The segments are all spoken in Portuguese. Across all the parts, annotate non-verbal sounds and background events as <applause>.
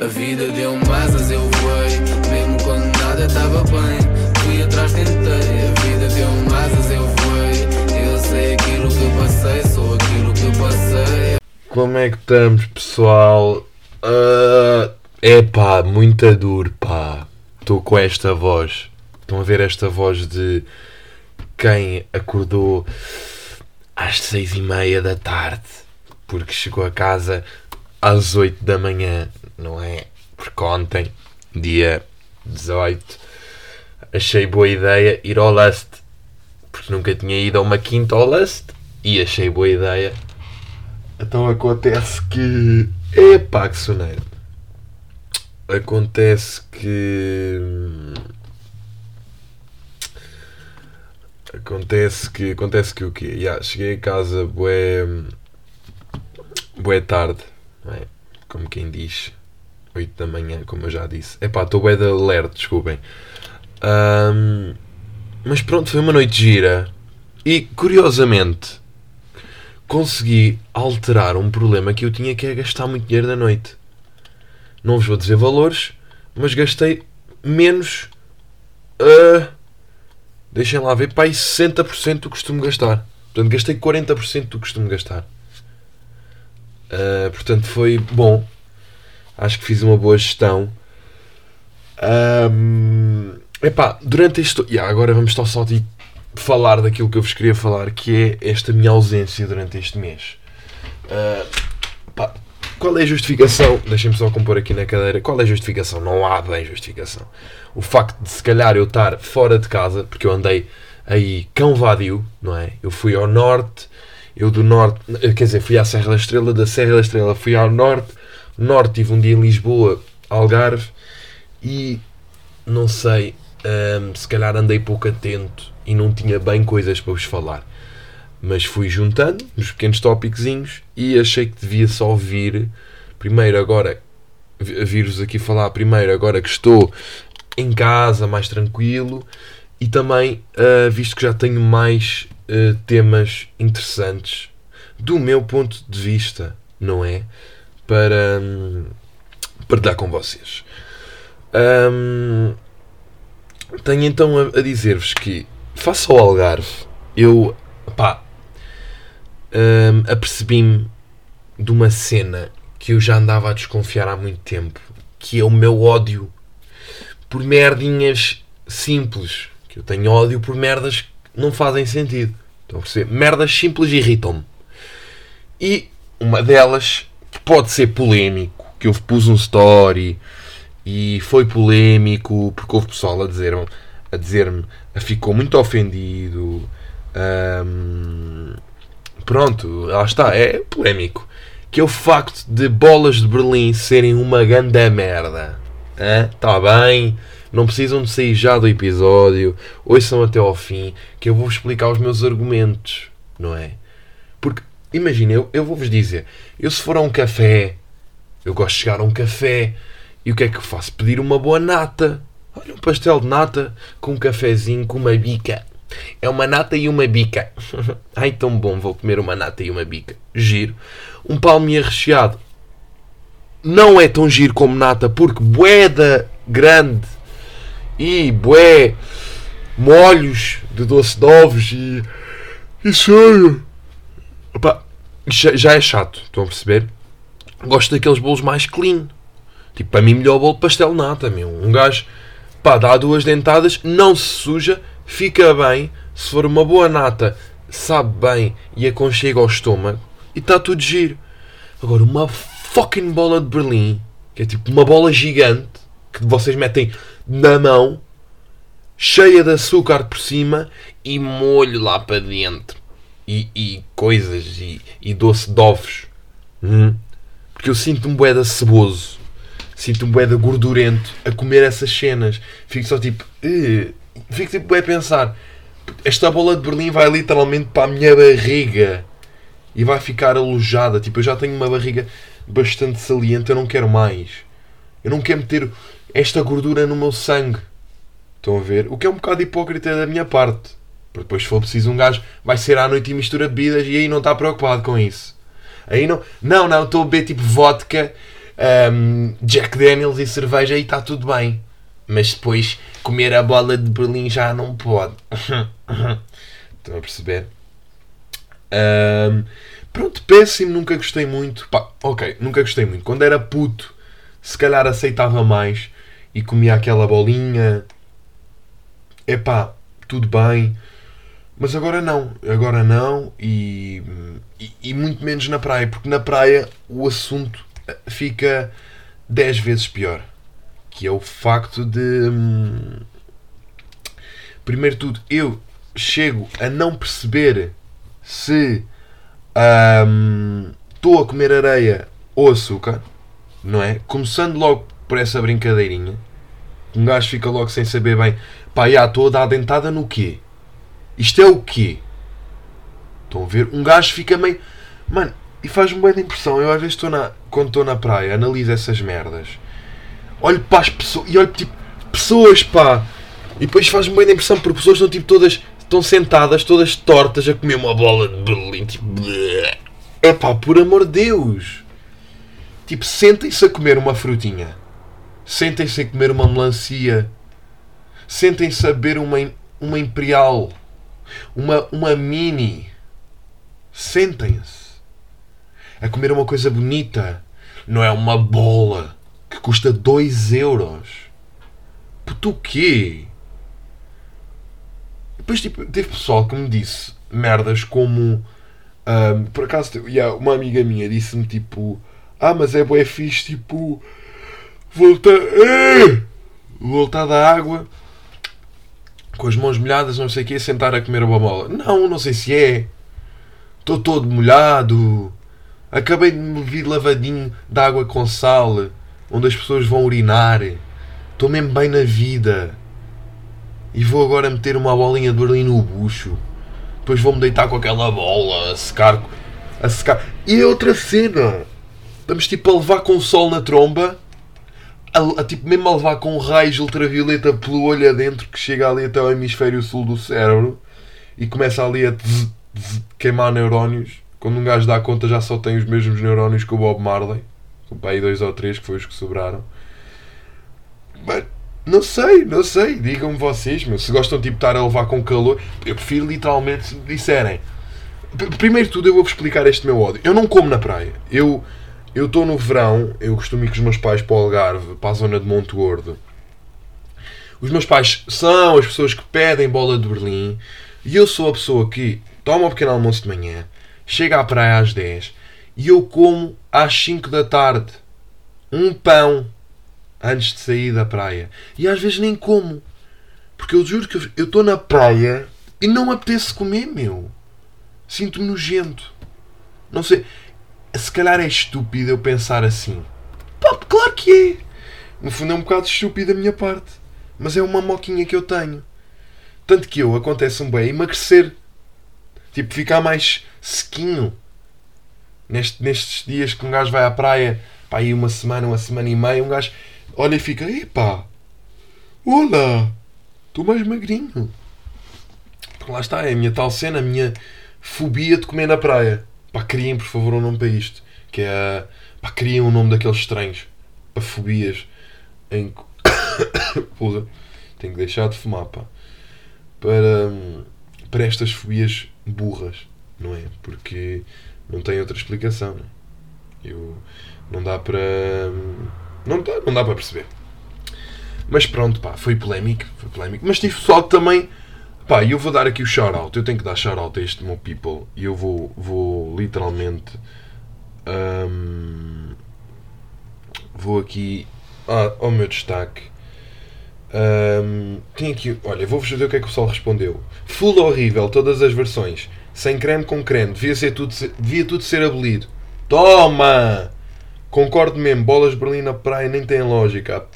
A vida deu-me asas, eu voei. Mesmo quando nada estava bem, fui atrás, tentei. A vida deu-me asas, eu voei. Eu sei aquilo que passei, sou aquilo que passei. Como é que estamos, pessoal? Uh, é pá, muito duro, pá. Estou com esta voz. Estão a ver esta voz de quem acordou às seis e meia da tarde porque chegou a casa às oito da manhã, não é? Porque ontem, dia 18, achei boa ideia ir ao Lust, porque nunca tinha ido a uma quinta ao Lust e achei boa ideia. Então acontece que. Epá, que soneiro! Acontece que. Acontece que. Acontece que o quê? Yeah, cheguei a casa, bué. Bué tarde, é? Como quem diz. 8 da manhã, como eu já disse. Epá, estou bué de alerta, desculpem. Ahm, mas pronto, foi uma noite gira. E, curiosamente, consegui alterar um problema que eu tinha que é gastar muito dinheiro da noite. Não vos vou dizer valores, mas gastei menos. ah, deixem lá ver, pai, 60% do que costumo gastar. Portanto, gastei 40% do que costumo gastar. Ah, portanto, foi bom. Acho que fiz uma boa gestão. Ahm, epá, durante este. Yeah, agora vamos só, só tipo, falar daquilo que eu vos queria falar, que é esta minha ausência durante este mês. Pá, qual é a justificação? Deixem-me só compor aqui na cadeira. Qual é a justificação? Não há bem justificação. O facto de se calhar eu estar fora de casa, porque eu andei aí cão vadio, não é? Eu fui ao norte, eu do norte, quer dizer, fui à Serra da Estrela, da Serra da Estrela fui ao norte, norte tive um dia em Lisboa, Algarve, e não sei, hum, se calhar andei pouco atento e não tinha bem coisas para vos falar. Mas fui juntando nos pequenos tópicozinhos e achei que devia só vir primeiro agora vi- vir-vos aqui falar primeiro agora que estou em casa mais tranquilo e também ah, visto que já tenho mais ah, temas interessantes do meu ponto de vista, não é? Para hum, partilhar com vocês. Hum, tenho então a, a dizer-vos que, face ao Algarve, eu pá, hum, apercebi-me de uma cena que eu já andava a desconfiar há muito tempo, que é o meu ódio por merdinhas simples. Que eu tenho ódio por merdas que não fazem sentido. Estão a perceber? Merdas simples irritam-me. E uma delas, pode ser polémico, que eu pus um story e foi polémico porque houve pessoal a dizer-me a dizer-me ficou muito ofendido pronto, lá está, é polémico que é o facto de bolas de Berlim serem uma ganda merda está bem não precisam de sair já do episódio ouçam até ao fim que eu vou explicar os meus argumentos não é? Imagina, eu, eu vou-vos dizer eu se for a um café eu gosto de chegar a um café e o que é que eu faço? Pedir uma boa nata. Olha, um pastel de nata com um cafezinho, com uma bica. É uma nata e uma bica. <laughs> Ai, tão bom, vou comer uma nata e uma bica. Giro. Um palmier recheado. Não é tão giro como nata, porque boeda grande e bué molhos de doce de ovos e, e cheio. Opa, já, já é chato, estão a perceber? Gosto daqueles bolos mais clean. Tipo, para mim, melhor bolo de pastel nata, meu. Um gajo, pá, dá duas dentadas, não se suja, fica bem. Se for uma boa nata, sabe bem e aconchega ao estômago e está tudo giro. Agora, uma fucking bola de Berlim, que é tipo uma bola gigante que vocês metem na mão, cheia de açúcar por cima e molho lá para dentro. E, e coisas, e, e doce de ovos. Hum. Porque eu sinto um boeda ceboso. Sinto um boeda gordurento a comer essas cenas. Fico só tipo. "Eh". Fico tipo a pensar. Esta bola de Berlim vai literalmente para a minha barriga. E vai ficar alojada. Tipo, eu já tenho uma barriga bastante saliente. Eu não quero mais. Eu não quero meter esta gordura no meu sangue. Estão a ver? O que é um bocado hipócrita da minha parte. Porque depois, se for preciso, um gajo vai ser à noite e mistura bebidas e aí não está preocupado com isso. Aí não. Não, não, estou a beber tipo vodka um, Jack Daniels e cerveja e está tudo bem. Mas depois comer a bola de Berlim já não pode. <laughs> Estão a perceber? Um, pronto, péssimo, nunca gostei muito. Pá, ok, nunca gostei muito. Quando era puto, se calhar aceitava mais e comia aquela bolinha. Epá, tudo bem. Mas agora não, agora não e, e, e, muito menos na praia, porque na praia o assunto fica 10 vezes pior. Que é o facto de. Hum, primeiro tudo, eu chego a não perceber se hum, estou a comer areia ou açúcar, não é? Começando logo por essa brincadeirinha. Um gajo fica logo sem saber bem, pá, já estou a dar dentada no quê? Isto é o quê? Estão a ver? Um gajo fica meio. Mano, e faz-me bem de impressão. Eu às vezes estou na. Quando estou na praia, analiso essas merdas. Olho para as pessoas. E olho tipo. Pessoas, pá. E depois faz-me bem de impressão porque pessoas estão tipo todas. Estão sentadas, todas tortas, a comer uma bola de Berlim. Tipo. É pá, por amor de Deus. Tipo, sentem-se a comer uma frutinha. Sentem-se a comer uma melancia. Sentem-se a beber uma, uma imperial uma, uma mini. Sentem-se. A comer uma coisa bonita. Não é uma bola que custa 2 euros. Puto o quê? Depois tipo, teve pessoal que me disse merdas como. Um, por acaso, yeah, uma amiga minha disse-me tipo. Ah, mas é bué fixe, tipo. Voltar. Eh! Voltar da água com as mãos molhadas, não sei o quê, sentar a comer uma bola. Não, não sei se é. Estou todo molhado. Acabei de me vir lavadinho de água com sal, onde as pessoas vão urinar. Estou mesmo bem na vida. E vou agora meter uma bolinha de Berlim no bucho. Depois vou-me deitar com aquela bola a secar. A secar. E é outra cena. Estamos tipo a levar com o sol na tromba a, a, tipo, mesmo a levar com raios ultravioleta pelo olho adentro que chega ali até o hemisfério sul do cérebro e começa ali a tz, tz, queimar neurónios. Quando um gajo dá conta já só tem os mesmos neurónios que o Bob Marley. Para aí dois ou três que foi os que sobraram. Mas não sei, não sei. Digam-me vocês, meu, se gostam tipo, de estar a levar com calor. Eu prefiro literalmente se me disserem. Primeiro de tudo eu vou-vos explicar este meu ódio. Eu não como na praia. Eu eu estou no verão, eu costumo ir com os meus pais para o Algarve, para a zona de Monte Gordo. Os meus pais são as pessoas que pedem bola de Berlim e eu sou a pessoa que toma um pequeno almoço de manhã, chega à praia às 10 e eu como às 5 da tarde um pão antes de sair da praia. E às vezes nem como. Porque eu juro que eu estou na praia e não apetece comer, meu. Sinto-me nojento. Não sei se calhar é estúpido eu pensar assim. Pá, claro que é. No fundo é um bocado estúpido da minha parte. Mas é uma moquinha que eu tenho. Tanto que eu, acontece-me bem, emagrecer. Tipo, ficar mais sequinho. Neste, nestes dias que um gajo vai à praia, pá, aí uma semana, uma semana e meia, um gajo olha e fica, epá, olá, estou mais magrinho. Porque lá está, é a minha tal cena, a minha fobia de comer na praia. Pá, criem por favor um nome para isto. Que é. Pá, criem um nome daqueles estranhos. Para fobias. Em. <coughs> Porra. Tenho que deixar de fumar, pá. Para. Para estas fobias burras, não é? Porque não tem outra explicação, não é? Eu. Não dá para. Não dá, não dá para perceber. Mas pronto, pá, foi polémico, foi polémico. Mas tive pessoal que também Pá, eu vou dar aqui o shout-out. Eu tenho que dar shout-out a este meu people. E eu vou, vou literalmente. Um, vou aqui ah, ao meu destaque. Um, tem aqui. Olha, vou-vos ver o que é que o pessoal respondeu. Full horrível, todas as versões. Sem creme com creme. Devia, ser tudo, devia tudo ser abolido. Toma! Concordo mesmo. Bolas Berlim na praia nem tem lógica.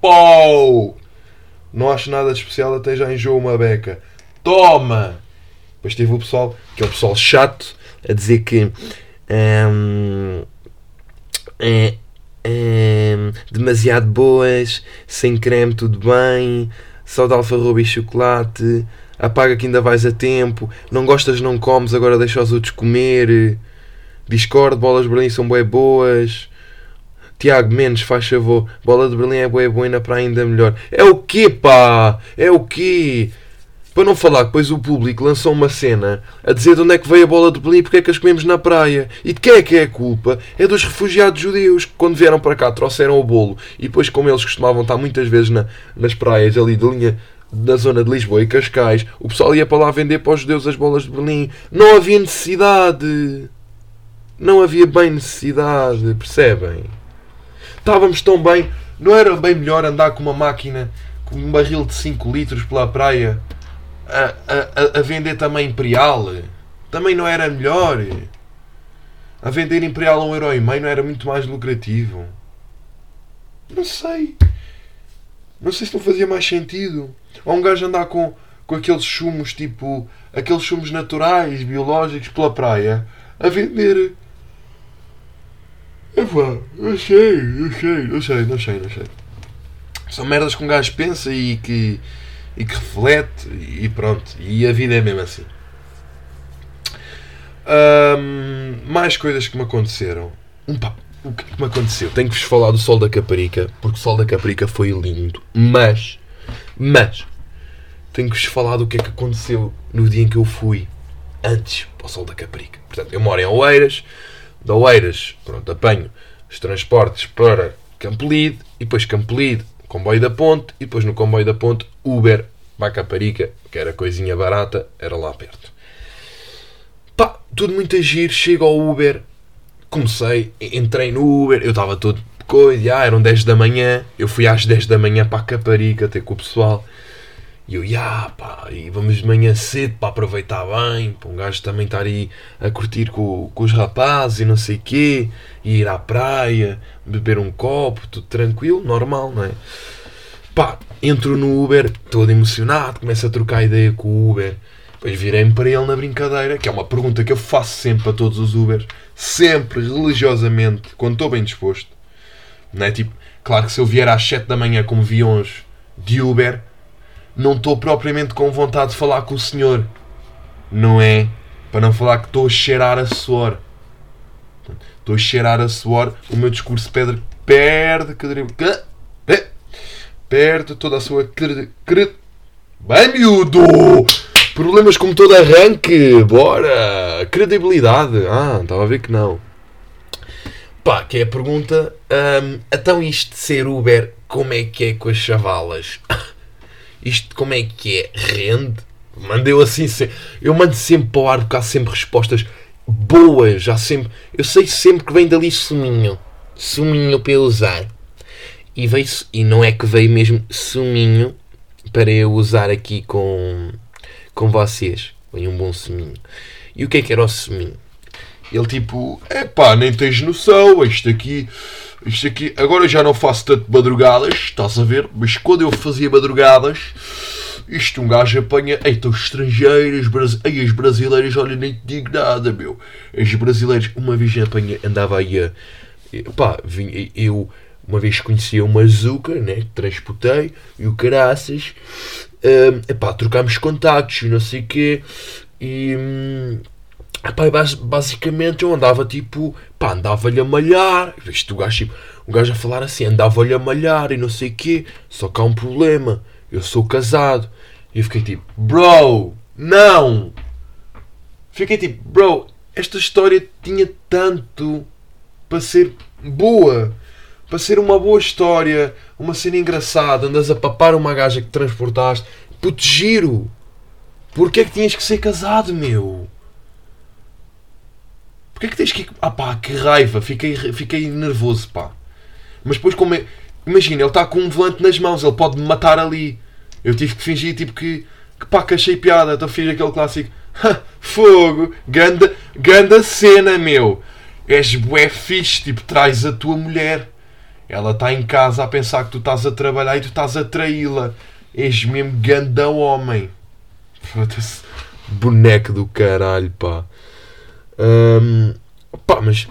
Pau! Não acho nada de especial, até já enjoo uma beca. Toma! Depois teve o pessoal, que é o pessoal chato, a dizer que hum, é, é, demasiado boas, sem creme tudo bem, só de alfarroba e chocolate, apaga que ainda vais a tempo, não gostas não comes, agora deixa os outros comer, discord, bolas Berlim são bem boas. Tiago Mendes, faz favor. Bola de Berlim é boa, é boa e na praia ainda melhor. É o quê, pá? É o quê? Para não falar que depois o público lançou uma cena a dizer de onde é que veio a bola de Berlim e porque é que as comemos na praia. E de quem é que é a culpa? É dos refugiados judeus que quando vieram para cá trouxeram o bolo e depois como eles costumavam estar muitas vezes na, nas praias ali de linha da zona de Lisboa e Cascais, o pessoal ia para lá vender para os judeus as bolas de Berlim. Não havia necessidade. Não havia bem necessidade, percebem? Estávamos tão bem. Não era bem melhor andar com uma máquina, com um barril de 5 litros pela praia a, a, a vender também Imperial? Também não era melhor? A vender Imperial a um euro e meio não era muito mais lucrativo? Não sei. Não sei se não fazia mais sentido. Ou um gajo andar com, com aqueles chumos, tipo, aqueles chumos naturais, biológicos, pela praia, a vender. Epá, eu sei, eu sei, eu sei, não sei, não sei. São merdas que um gajo pensa e que e que reflete e pronto. E a vida é mesmo assim. mais coisas que me aconteceram. Um pá, o que, é que me aconteceu? Tenho que vos falar do Sol da Caparica, porque o Sol da Caparica foi lindo. Mas, mas, tenho que vos falar do que é que aconteceu no dia em que eu fui antes para o Sol da Caparica. Portanto, eu moro em Oeiras, de Oeiras, pronto, apanho os transportes para Campolide e depois Campolide comboio da ponte e depois no comboio da ponte Uber para Caparica, que era coisinha barata, era lá perto. Pá, tudo muito a giro, chego ao Uber, comecei, entrei no Uber, eu estava todo coisa, já, eram 10 da manhã, eu fui às 10 da manhã para a Caparica ter com o pessoal. E eu, já, pá, e vamos de manhã cedo para aproveitar bem, para um gajo também estar aí a curtir com, com os rapazes e não sei quê, e ir à praia, beber um copo, tudo tranquilo, normal, não é? Pá, entro no Uber, todo emocionado, começo a trocar ideia com o Uber. Depois virei-me para ele na brincadeira, que é uma pergunta que eu faço sempre a todos os Ubers, sempre, religiosamente, quando estou bem disposto. Não é tipo, claro que se eu vier às 7 da manhã como vi hoje de Uber, não estou propriamente com vontade de falar com o senhor. Não é? Para não falar que estou a cheirar a suor. Estou a cheirar a suor, o meu discurso perde, perde, perde toda a sua credibilidade. Bem, miúdo! Problemas como todo arranque, bora! Credibilidade, ah, estava a ver que não. Pá, que é a pergunta. Um, então, isto de ser Uber, como é que é com as chavalas? <laughs> Isto como é que é? Rende? Mandei assim, eu mando sempre para o ar porque há sempre respostas boas, já sempre. Eu sei sempre que vem dali suminho. Suminho para usar. E, veio, e não é que veio mesmo suminho para eu usar aqui com, com vocês. Veio um bom suminho. E o que é que era o suminho? Ele tipo, é pá, nem tens noção, isto aqui isto aqui, agora já não faço tanto madrugadas, estás a ver? Mas quando eu fazia madrugadas, isto um gajo apanha. Eita, os estrangeiros, Bras... Ei, as brasileiras, olha, nem te digo nada, meu. As brasileiras, uma vez apanha, andava aí a. Pá, vinha, eu uma vez conhecia uma Zuca, né? Transportei e o caraças. Um, epá, trocámos contactos e não sei o quê. E. Hum, Epá, basicamente eu andava tipo, pá, andava-lhe a malhar. Viste o gajo, tipo, o gajo a falar assim, andava-lhe a malhar e não sei o quê. Só que há um problema, eu sou casado. E eu fiquei tipo, bro, não! Fiquei tipo, bro, esta história tinha tanto para ser boa. Para ser uma boa história, uma cena engraçada, andas a papar uma gaja que transportaste. Puto giro! Porquê é que tinhas que ser casado, meu? Porquê é que tens que. Ah pá, que raiva, fiquei, fiquei nervoso, pá. Mas depois, como é. Imagina, ele está com um volante nas mãos, ele pode me matar ali. Eu tive que fingir, tipo, que. que pá, que achei piada. Então fiz aquele clássico. Fogo, ganda, ganda cena, meu. És bué fixe, tipo, traz a tua mulher. Ela está em casa a pensar que tu estás a trabalhar e tu estás a traí-la. És mesmo ganda homem. Foda-se. Boneco do caralho, pá. Um, pá, mas.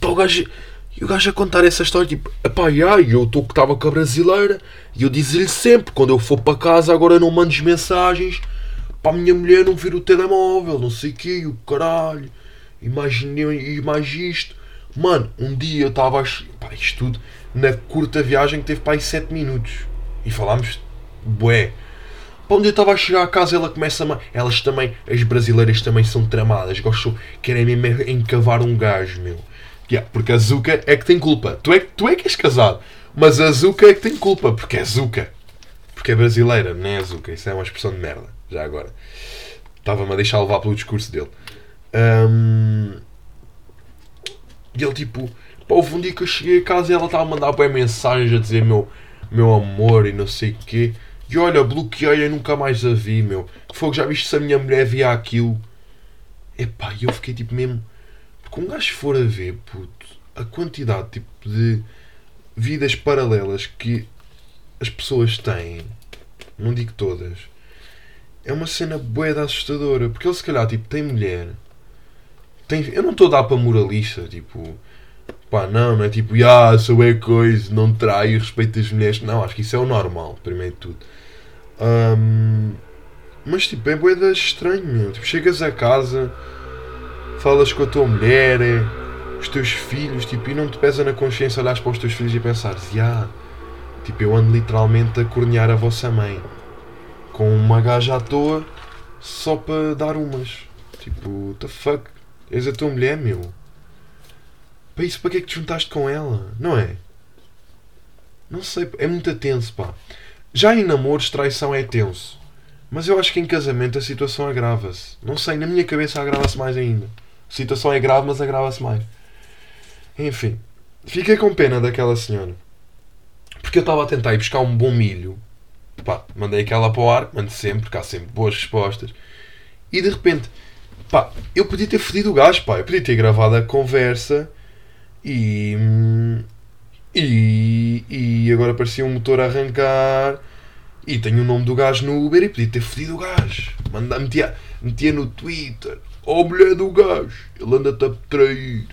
Pá, o gajo. E o gajo a contar essa história, tipo, pá, eu estou que estava com a brasileira e eu dizia-lhe sempre, quando eu for para casa, agora não mandes mensagens para a minha mulher não vir o telemóvel, não sei o quê, o caralho, imagine, e mais isto, Mano, um dia eu estava a. isto tudo na curta viagem que teve para aí 7 minutos. E falámos. Bué. Para onde eu estava a chegar a casa, ela começa a. Elas também, as brasileiras também são tramadas, gostam, querem mesmo é encavar um gajo, meu. Yeah, porque a Zuka é que tem culpa. Tu é, tu é que és casado, mas a Zuka é que tem culpa, porque é Zuka. Porque é brasileira, não é Zuka. Isso é uma expressão de merda, já agora. Estava-me a deixar levar pelo discurso dele. Ahm, E ele tipo, pá, houve um dia que eu cheguei a casa e ela estava a mandar bem mensagens a dizer meu, meu amor e não sei o quê. E olha, bloqueei e nunca mais a vi, meu. Fogo, já viste se a minha mulher via aquilo? Epá, e eu fiquei tipo mesmo. Porque um gajo for a ver, puto, a quantidade tipo, de vidas paralelas que as pessoas têm, não digo todas, é uma cena de assustadora. Porque ele se calhar tipo, tem mulher, eu não estou a dar para moralista, tipo, pá, não, não é tipo, ah, sou é coisa, não traio, respeito as mulheres. Não, acho que isso é o normal, primeiro de tudo. Ahm, mas tipo, é de estranho, meu. Tipo, chegas a casa, falas com a tua mulher, é, os teus filhos, tipo, e não te pesa na consciência olhares para os teus filhos e pensares, ah, tipo, eu ando literalmente a cornear a vossa mãe com uma gaja à toa só para dar umas. Tipo, what the fuck? És a tua mulher, meu. Para isso, para que é que te juntaste com ela? Não é? Não sei, é muito tenso, pá. Já em namoros, traição é tenso. Mas eu acho que em casamento a situação agrava-se. Não sei, na minha cabeça agrava-se mais ainda. A situação é grave, mas agrava-se mais. Enfim, fiquei com pena daquela senhora. Porque eu estava a tentar ir buscar um bom milho. Pá, mandei aquela para o ar, mando sempre, porque há sempre boas respostas. E de repente, pá, eu podia ter fodido o gajo, pá. Eu podia ter gravado a conversa e. hum, E. E agora parecia um motor a arrancar. E tenho o nome do gajo no Uber e podia ter fodido o gajo. Manda, metia, metia no Twitter. Oh, mulher do gajo, ele anda-te a trair.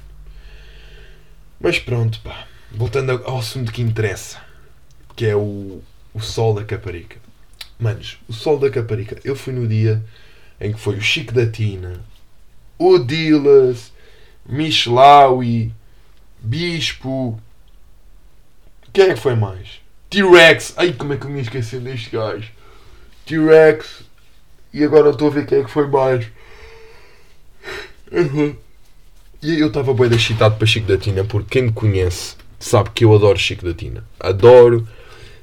Mas pronto, pá. Voltando ao assunto que interessa, que é o, o Sol da Caparica. Manos, o Sol da Caparica, eu fui no dia em que foi o Chico da Tina, o Dilas, Michelawi, Bispo. Quem é que foi mais? T-Rex. Ai, como é que eu me esqueci deste gajo? T-Rex. E agora estou a ver quem é que foi mais. E eu estava bem excitado para Chico da Tina, porque quem me conhece sabe que eu adoro Chico da Tina. Adoro,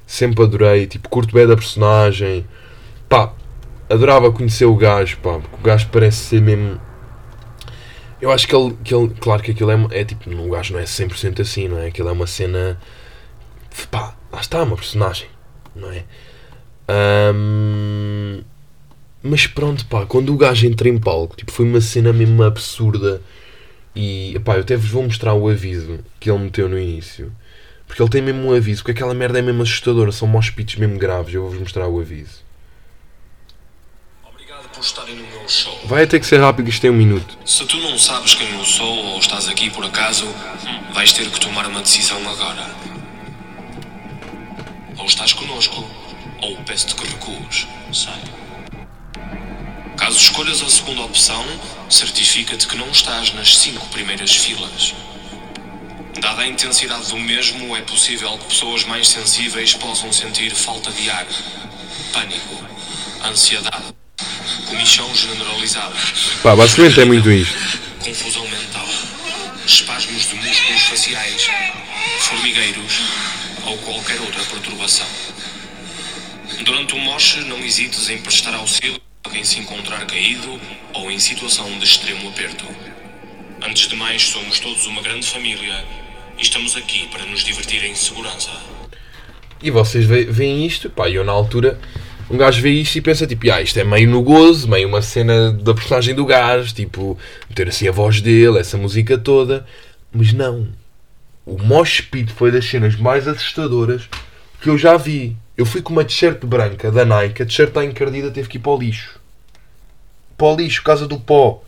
sempre adorei, tipo, curto bem da personagem. Pá, adorava conhecer o gajo, pá, porque o gajo parece ser mesmo. Eu acho que ele, que ele claro que aquilo é, é tipo, o gajo não é 100% assim, não é? Aquilo é uma cena. Pá, lá está, uma personagem, não é? Ahm, mas pronto, pá, quando o gajo entra em palco, tipo, foi uma cena mesmo absurda. E, pá, eu até vos vou mostrar o aviso que ele meteu no início. Porque ele tem mesmo um aviso, porque aquela merda é mesmo assustadora, são mospitos mesmo graves. Eu vou-vos mostrar o aviso. Por estarem no meu show. Vai ter que ser rápido, isto tem um minuto. Se tu não sabes quem eu sou ou estás aqui por acaso, vais ter que tomar uma decisão agora. Ou estás connosco, ou peço-te que recues. Sei. Caso escolhas a segunda opção, certifica-te que não estás nas cinco primeiras filas. Dada a intensidade do mesmo, é possível que pessoas mais sensíveis possam sentir falta de ar, pânico, ansiedade, comichão generalizada, Pá, basicamente é muito isto. confusão mental, espasmos de músculos faciais, formigueiros ou qualquer outra perturbação. Durante o moche, não hesites em prestar auxílio a quem se encontrar caído ou em situação de extremo aperto. Antes de mais, somos todos uma grande família e estamos aqui para nos divertir em segurança. E vocês ve- veem isto, pá, eu na altura, um gajo vê isto e pensa tipo, ah, isto é meio no gozo, meio uma cena da personagem do gajo, tipo, meter assim a voz dele, essa música toda. Mas não. O Mosh Pit foi das cenas mais assustadoras que eu já vi. Eu fui com uma t-shirt branca da Nike, a t-shirt está encardida, teve que ir para o lixo. Para o lixo, por causa do pó.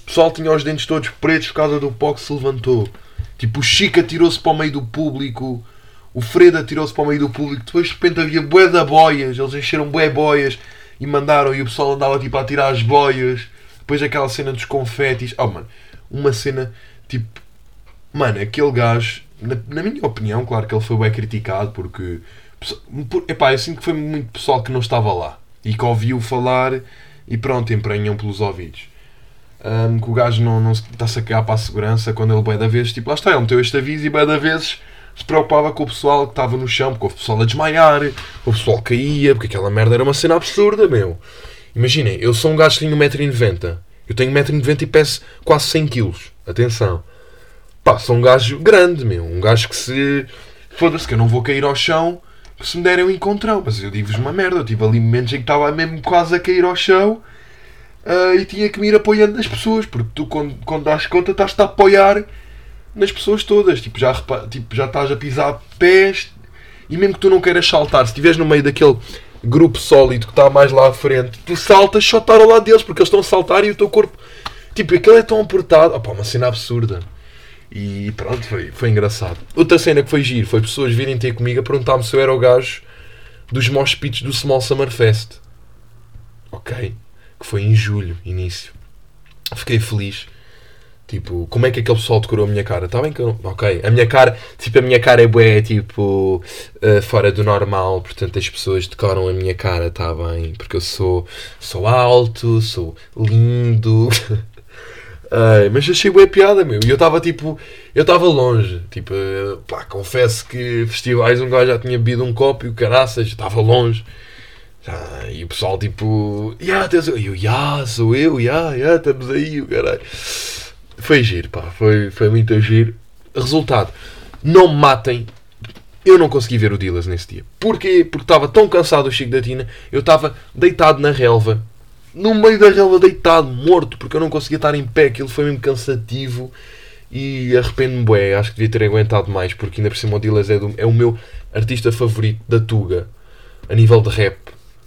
O pessoal tinha os dentes todos pretos por causa do pó que se levantou. Tipo, o Chico atirou-se para o meio do público. O Fredo atirou-se para o meio do público. Depois de repente havia bué de boias. Eles encheram bué boias e mandaram. E o pessoal andava tipo a tirar as boias. Depois aquela cena dos confetes. Oh mano, uma cena tipo Mano, aquele gajo, na, na minha opinião, claro que ele foi bem criticado porque. Por, epá, eu sinto que foi muito pessoal que não estava lá e que ouviu falar e pronto, emprenham pelos ouvidos. Um, que o gajo não, não está-se a cagar para a segurança quando ele, bem da vez, tipo, lá está, ele meteu este aviso e bem da vezes se preocupava com o pessoal que estava no chão, porque houve pessoal a desmaiar, o pessoal caía, porque aquela merda era uma cena absurda, meu. Imaginem, eu sou um gajo que tem 1,90m. Eu tenho 1,90m e peço quase 100kg. Atenção. Pá, sou um gajo grande, meu. Um gajo que se. Foda-se, que eu não vou cair ao chão se me derem um encontrão. Mas eu digo-vos uma merda. Eu tive ali momentos em que estava mesmo quase a cair ao chão uh, e tinha que me ir apoiando nas pessoas. Porque tu, quando, quando dás conta, estás-te a apoiar nas pessoas todas. Tipo, já, tipo, já estás a pisar pés e mesmo que tu não queiras saltar, se estiveres no meio daquele grupo sólido que está mais lá à frente, tu saltas só estar ao lado deles porque eles estão a saltar e o teu corpo. Tipo, aquele é tão apertado. Opa, uma cena absurda. E pronto, foi, foi engraçado. Outra cena que foi giro foi pessoas virem ter comigo a perguntar-me se eu era o gajo dos mosh pits do Small Summer Fest. Ok? Que foi em julho, início. Fiquei feliz. Tipo, como é que aquele pessoal decorou a minha cara? Está bem que eu não... Ok, a minha cara... Tipo, a minha cara é bué, tipo... Uh, fora do normal. Portanto, as pessoas decoram a minha cara, está bem? Porque eu sou... Sou alto, sou lindo... <laughs> Ai, mas achei bué piada, meu. E eu estava tipo... Eu estava longe. Tipo, uh, pá, confesso que festivais um gajo já tinha bebido um copo e o caraças. Estava longe. Ah, e o pessoal tipo... Yeah, eu, ya, yeah, sou eu, yeah, yeah, estamos aí, o caralho. Foi giro, pá. Foi, foi muito giro. Resultado. Não me matem. Eu não consegui ver o Dillas nesse dia. Porquê? Porque estava tão cansado do Chico da Tina. Eu estava deitado na relva. No meio da relva, deitado, morto. Porque eu não conseguia estar em pé. Aquilo foi mesmo cansativo. E arrependo-me, bué. Acho que devia ter aguentado mais. Porque ainda por cima o Dillas é, do, é o meu artista favorito da Tuga. A nível de rap.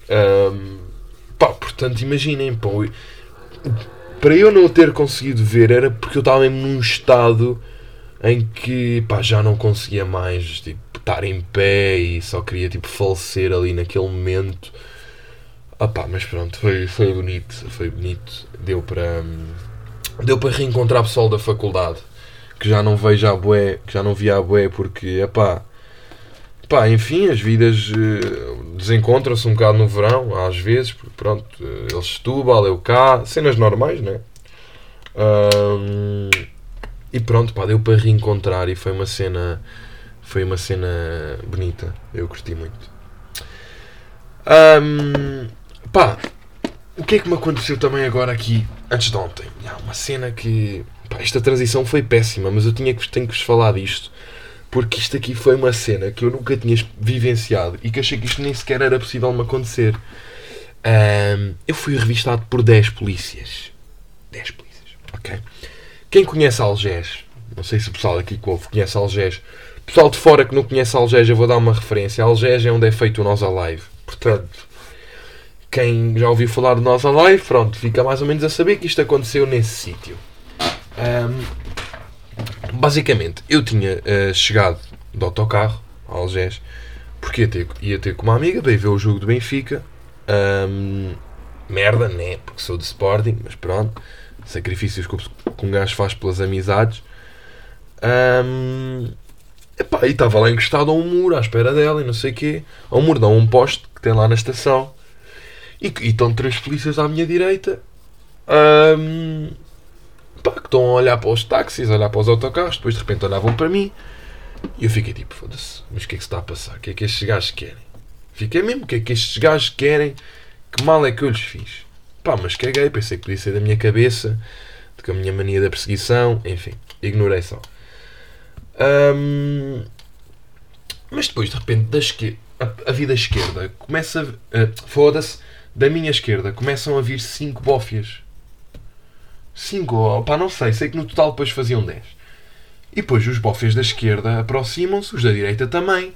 Um, pá, portanto, imaginem, pá para eu não ter conseguido ver era porque eu estava mesmo num estado em que pá, já não conseguia mais tipo, estar em pé e só queria tipo, falecer ali naquele momento. Ah pá, mas pronto, foi, foi bonito, foi bonito. Deu para deu para reencontrar o pessoal da faculdade que já não vejo a bué, que já não via a bué porque, pá, pá, enfim, as vidas uh, desencontram-se um bocado no verão, às vezes, porque pronto, uh, eles Setúbal, eu cá, cenas normais, né? Um, e pronto, pá, deu para reencontrar e foi uma cena, foi uma cena bonita, eu curti muito. Um, pá, o que é que me aconteceu também agora aqui, antes de ontem? Há uma cena que, pá, esta transição foi péssima, mas eu tinha que, tenho que vos falar disto porque isto aqui foi uma cena que eu nunca tinha vivenciado e que achei que isto nem sequer era possível me acontecer. Um, eu fui revistado por 10 polícias. 10 polícias, ok? Quem conhece Algés, não sei se o pessoal aqui que ouve conhece Algés, pessoal de fora que não conhece Algés, eu vou dar uma referência. Algés é onde é feito o Nós Alive. Portanto, quem já ouviu falar do Nós Alive, pronto, fica mais ou menos a saber que isto aconteceu nesse sítio. Um, basicamente, eu tinha uh, chegado de autocarro a Algés porque ia ter, ia ter com uma amiga, veio ver o jogo do Benfica. Um, merda, né? Porque sou de Sporting, mas pronto. Sacrifícios que, um gajo faz pelas amizades. Um, epá, e estava lá encostado a um muro à espera dela e não sei o quê. A um muro, não, a um poste que tem lá na estação. E, e estão três polícias à minha direita. Um, pá, que estão a olhar para os táxis, a olhar para os autocarros, depois de repente olhavam para mim e eu fiquei tipo, foda-se, mas o que é que se está a passar? O que é que estes gajos querem? Fiquei mesmo, o que é que estes gajos querem? Que mal é que eu lhes fiz? Pá, mas caguei, pensei que podia ser da minha cabeça, de que a minha mania da perseguição, enfim, ignorei só. Mas depois, de repente, da esquerda, a, a vida esquerda começa, uh, foda-se, da minha esquerda começam a vir cinco bófias 5, pá, não sei, sei que no total depois faziam 10. E depois os bofes da esquerda aproximam-se, os da direita também,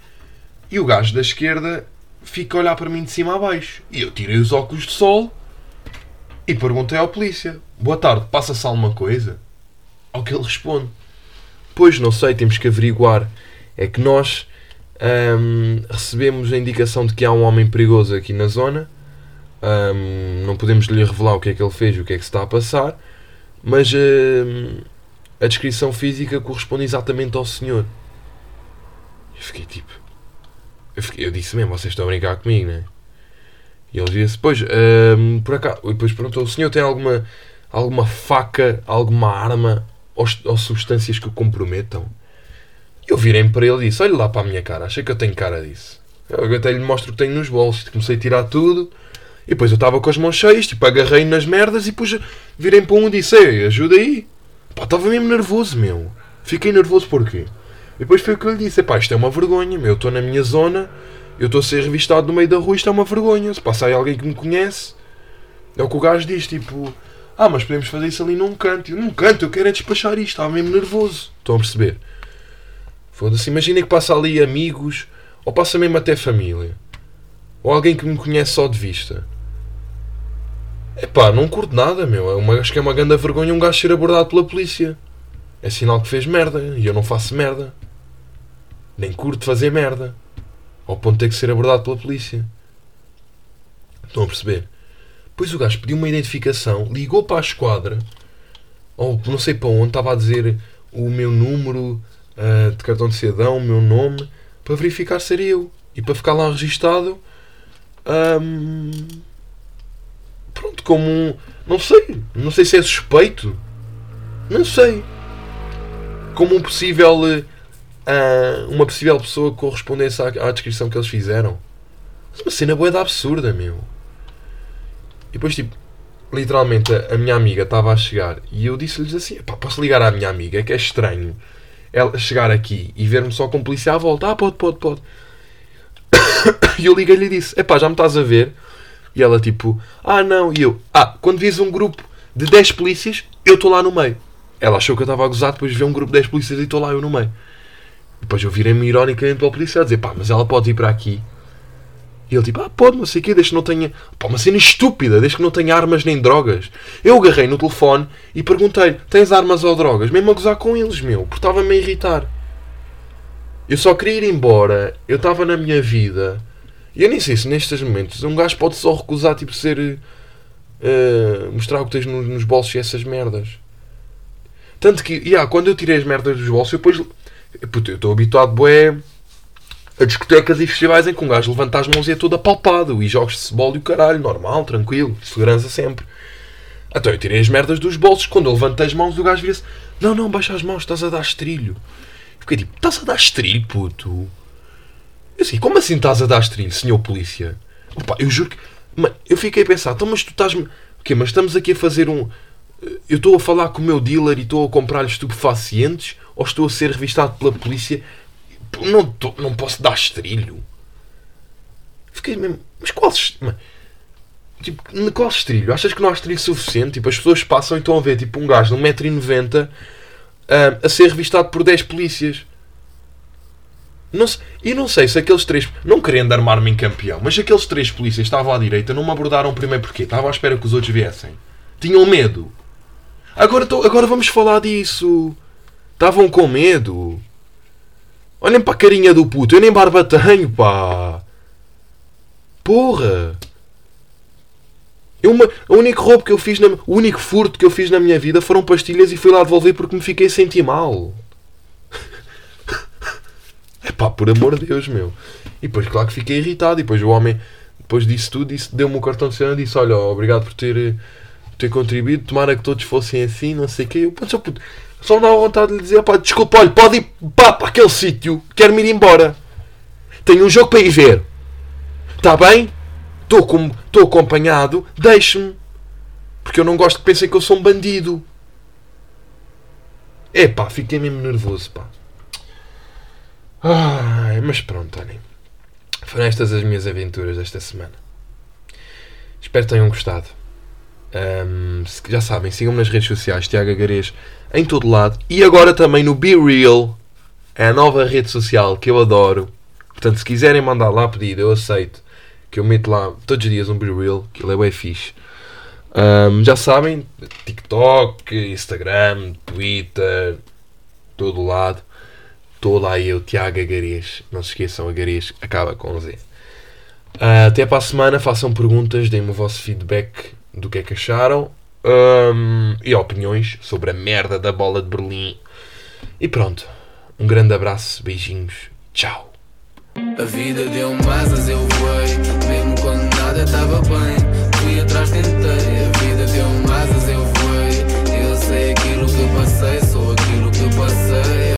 e o gajo da esquerda fica a olhar para mim de cima a baixo. E eu tirei os óculos de sol e perguntei ao polícia: Boa tarde, passa-se alguma coisa? Ao que ele responde: Pois não sei, temos que averiguar. É que nós hum, recebemos a indicação de que há um homem perigoso aqui na zona. Hum, não podemos lhe revelar o que é que ele fez o que é que se está a passar mas uh, a descrição física corresponde exatamente ao senhor. Eu fiquei tipo. Eu, fiquei- eu disse mesmo, vocês estão a brincar comigo, né? E ele disse, pois, hum, por acaso. E depois perguntou: o senhor tem alguma, alguma faca, alguma arma ou, ou substâncias que o comprometam? Eu virei-me para ele e disse: Olha lá para a minha cara, achei que eu tenho cara disso. Eu até lhe mostro o que tenho nos bolsos. Comecei a tirar tudo. E depois eu estava com as mãos cheias, tipo, agarrei nas merdas e depois virei para um e disse: Ei, ajuda aí. Pá, estava mesmo nervoso, meu. Fiquei nervoso porquê? E depois foi o que eu lhe disse: Pá, isto é uma vergonha, meu. Eu estou na minha zona, eu estou a ser revistado no meio da rua, isto é uma vergonha. Se passar alguém que me conhece, é o que o gajo diz: Tipo, ah, mas podemos fazer isso ali num canto. Eu, num canto, eu quero é despachar isto. Estava mesmo nervoso. Estão a perceber? Foda-se, imaginem que passa ali amigos, ou passa mesmo até família, ou alguém que me conhece só de vista. Epá, não curto nada, meu. É uma, acho que é uma grande vergonha um gajo ser abordado pela polícia. É sinal que fez merda, e eu não faço merda. Nem curto fazer merda. Ao ponto de ter que ser abordado pela polícia. Estão a perceber? Depois o gajo pediu uma identificação, ligou para a esquadra, ou não sei para onde, estava a dizer o meu número ah, de cartão de cidadão, o meu nome, para verificar se era eu. E para ficar lá registado. ahm, pronto, como um. Não sei. Não sei se é suspeito. Não sei. Como um possível. ah, uma possível pessoa correspondesse à, à descrição que eles fizeram. Mas uma cena boa da absurda, meu. E depois, tipo, literalmente a, minha amiga estava a chegar e eu disse-lhes assim: pá, posso ligar à minha amiga? É que é estranho ela chegar aqui e ver-me só com polícia à volta. Ah, pode, pode, pode. <coughs> E eu liguei-lhe e disse: Epá, já me estás a ver? E ela tipo: Ah, não. E eu: Ah, quando vis um grupo de 10 polícias, eu estou lá no meio. Ela achou que eu estava a gozar, depois de ver um grupo de 10 polícias e estou lá eu no meio. Depois eu virei-me ironicamente para o policial a dizer: Pá, mas ela pode ir para aqui. E ele tipo: Ah, pode, não sei o quê, desde que não tenha. Pá, uma cena estúpida, desde que não tenha armas nem drogas. Eu agarrei no telefone e perguntei: Tens armas ou drogas? Mesmo a gozar com eles, meu, porque estava-me a irritar. Eu só queria ir embora, eu estava na minha vida. E eu nem sei se nestes momentos um gajo pode só recusar, tipo, ser. eh, mostrar o que tens nos, nos bolsos e essas merdas. Tanto que, yeah, quando eu tirei as merdas dos bolsos, eu depois. Puta, eu estou habituado, bué, a discotecas e festivais em que um gajo levanta as mãos e é todo apalpado. E jogos de cebol e o caralho, normal, tranquilo, segurança sempre. Então eu tirei as merdas dos bolsos. Quando eu levantei as mãos, o gajo vira-se: Não, não, baixa as mãos, estás a dar estrilho. Fiquei tipo: Estás a dar estrilho, puto? Eu assim: Como assim estás a dar estrilho, senhor polícia? Opa, eu juro que. Eu fiquei a pensar: Então, mas tu estás-me. O quê? Mas estamos aqui a fazer um. Eu estou a falar com o meu dealer e estou a comprar-lhe estupefacientes? Ou estou a ser revistado pela polícia? Não, tô- não posso dar estrilho. Fiquei mesmo. Mas qual. Tipo, qual estrilho? Achas que não há estrilho suficiente? Tipo, as pessoas passam e estão a ver tipo, um gajo de 1,90m ah, a ser revistado por 10 polícias. Não e não sei se aqueles três. Não querendo armar-me em campeão, mas aqueles três polícias estavam à direita não me abordaram primeiro porquê? Estavam à espera que os outros viessem. Tinham medo. Agora, tô- agora vamos falar disso. Estavam com medo. Olhem para a carinha do puto. Eu nem barba tenho, pá. Porra. Eu uma, o único roubo que eu fiz, na, o único furto que eu fiz na minha vida foram pastilhas e fui lá devolver porque me fiquei sentir mal. É pá, por amor de Deus, meu. E depois, claro que fiquei irritado. E depois o homem, depois disso tudo, deu-me o cartão de cidadão e disse: Olha, obrigado por ter, eh, ter contribuído. Tomara que todos fossem assim, não sei o quê. Eu, só, puto, só me dava vontade de lhe dizer: pá, desculpa, olha, pode ir pá, para aquele sítio, quero-me ir embora. Tenho um jogo para ir ver. Está bem? Estou acompanhado, deixe-me. Porque eu não gosto que pensem que eu sou um bandido. É pá, fiquei mesmo nervoso, pá. Ai, mas pronto, olhem. Foram estas as minhas aventuras desta semana. Espero que tenham gostado. Se- já sabem, sigam-me nas redes sociais, Tiago Agarês, em todo lado. E agora também no Be Real, é a nova rede social que eu adoro. Portanto, se quiserem mandar lá pedido, eu aceito. Que eu meto lá todos os dias um Be Real, que ele é bem fixe. Ahm, já sabem, TikTok, Instagram, Twitter, todo lado. Estou lá eu, Tiago Agarês. Não se esqueçam, Agarês acaba com Z. Uh, até para a semana, façam perguntas, deem-me o vosso feedback do que é que acharam um, e opiniões sobre a merda da bola de Berlim. E pronto. Um grande abraço, beijinhos, tchau. A vida deu asas, eu voei, mesmo quando nada estava bem. Fui atrás, tentei. A vida deu asas, eu voei, eu sei aquilo que eu passei.